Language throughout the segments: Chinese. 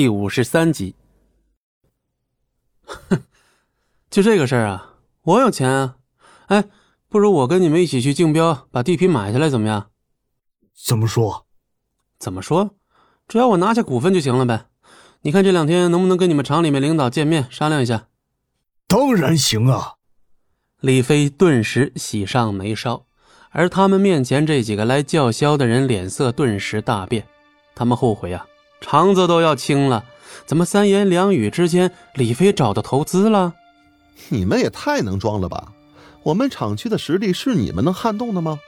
第五十三集。哼，就这个事儿啊，我有钱啊！哎，不如我跟你们一起去竞标，把地皮买下来，怎么样？怎么说？怎么说？只要我拿下股份就行了呗。你看这两天能不能跟你们厂里面领导见面商量一下？当然行啊！李飞顿时喜上眉梢，而他们面前这几个来叫嚣的人脸色顿时大变，他们后悔啊，肠子都要青了。怎么三言两语之间，李飞找到投资了？你们也太能装了吧！我们厂区的实力是你们能撼动的吗？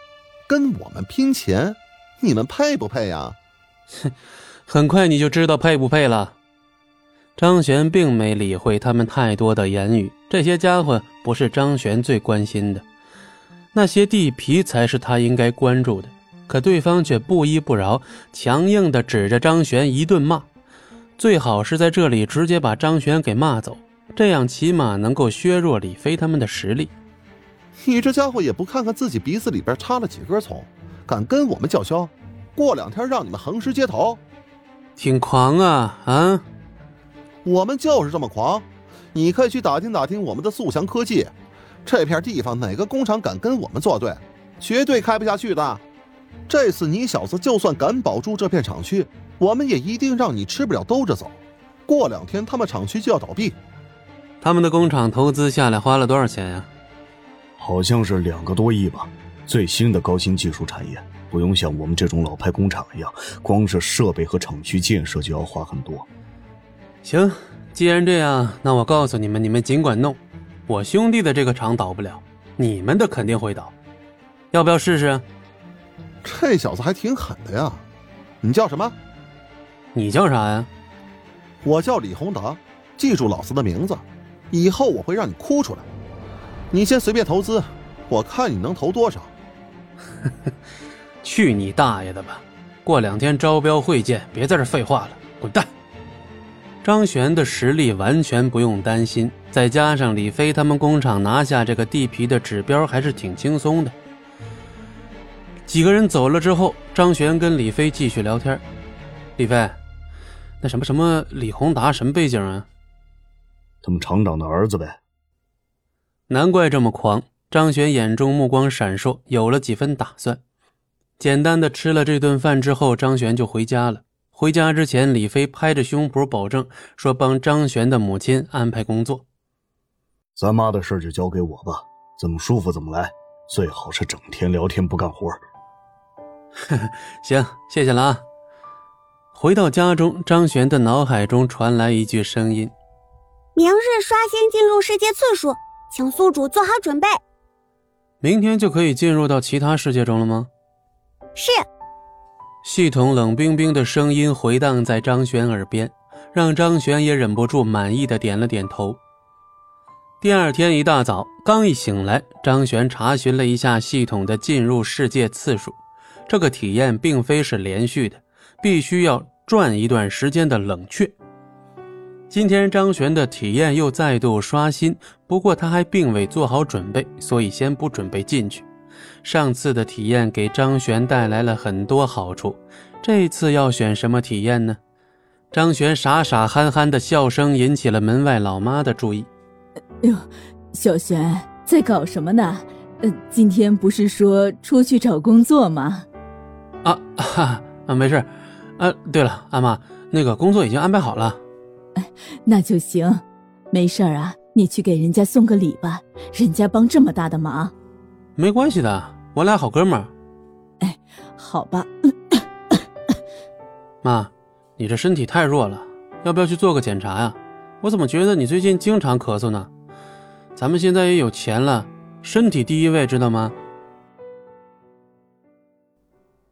跟我们拼钱，你们配不配呀？哼，很快你就知道配不配了。张璇并没理会他们太多的言语，这些家伙不是张璇最关心的，那些地皮才是他应该关注的。可对方却不依不饶，强硬地指着张璇一顿骂。最好是在这里直接把张璇给骂走，这样起码能够削弱李飞他们的实力。你这家伙也不看看自己鼻子里边插了几根葱，敢跟我们叫嚣？过两天让你们横尸街头，挺狂啊啊！我们就是这么狂，你可以去打听打听我们的速翔科技，这片地方哪个工厂敢跟我们作对，绝对开不下去的。这次你小子就算敢保住这片厂区，我们也一定让你吃不了兜着走。过两天他们厂区就要倒闭。他们的工厂投资下来花了多少钱呀？好像是两个多亿吧。最新的高新技术产业，不用像我们这种老牌工厂一样，光是设备和厂区建设就要花很多。行，既然这样，那我告诉你们，你们尽管弄。我兄弟的这个厂倒不了，你们的肯定会倒。要不要试试？这小子还挺狠的呀。你叫什么？你叫啥呀？我叫李宏达。记住老子的名字，以后我会让你哭出来。你先随便投资，我看你能投多少。去你大爷的吧！过两天招标会见，别在这废话了，滚蛋！张璇的实力完全不用担心，再加上李飞他们工厂拿下这个地皮的指标还是挺轻松的。几个人走了之后，张璇跟李飞继续聊天。李飞，那什么什么李宏达什么背景啊？他们厂长的儿子呗。难怪这么狂。张璇眼中目光闪烁，有了几分打算。简单的吃了这顿饭之后，张璇就回家了。回家之前，李飞拍着胸脯保证说：“帮张璇的母亲安排工作，咱妈的事就交给我吧，怎么舒服怎么来，最好是整天聊天不干活。” 行，谢谢了啊。回到家中，张璇的脑海中传来一句声音：“明日刷新进入世界次数，请宿主做好准备。”明天就可以进入到其他世界中了吗？是。系统冷冰冰的声音回荡在张璇耳边，让张璇也忍不住满意的点了点头。第二天一大早，刚一醒来，张璇查询了一下系统的进入世界次数，这个体验并非是连续的，必须要转一段时间的冷却。今天张璇的体验又再度刷新，不过他还并未做好准备，所以先不准备进去。上次的体验给张璇带来了很多好处，这次要选什么体验呢？张璇傻傻憨憨的笑声引起了门外老妈的注意。哎呦，小璇在搞什么呢？呃，今天不是说出去找工作吗？啊哈 啊，没事。啊，对了，阿妈，那个工作已经安排好了。哎，那就行。没事啊，你去给人家送个礼吧，人家帮这么大的忙。没关系的，我俩好哥们儿。哎，好吧。妈，你这身体太弱了，要不要去做个检查呀？我怎么觉得你最近经常咳嗽呢？咱们现在也有钱了，身体第一位，知道吗？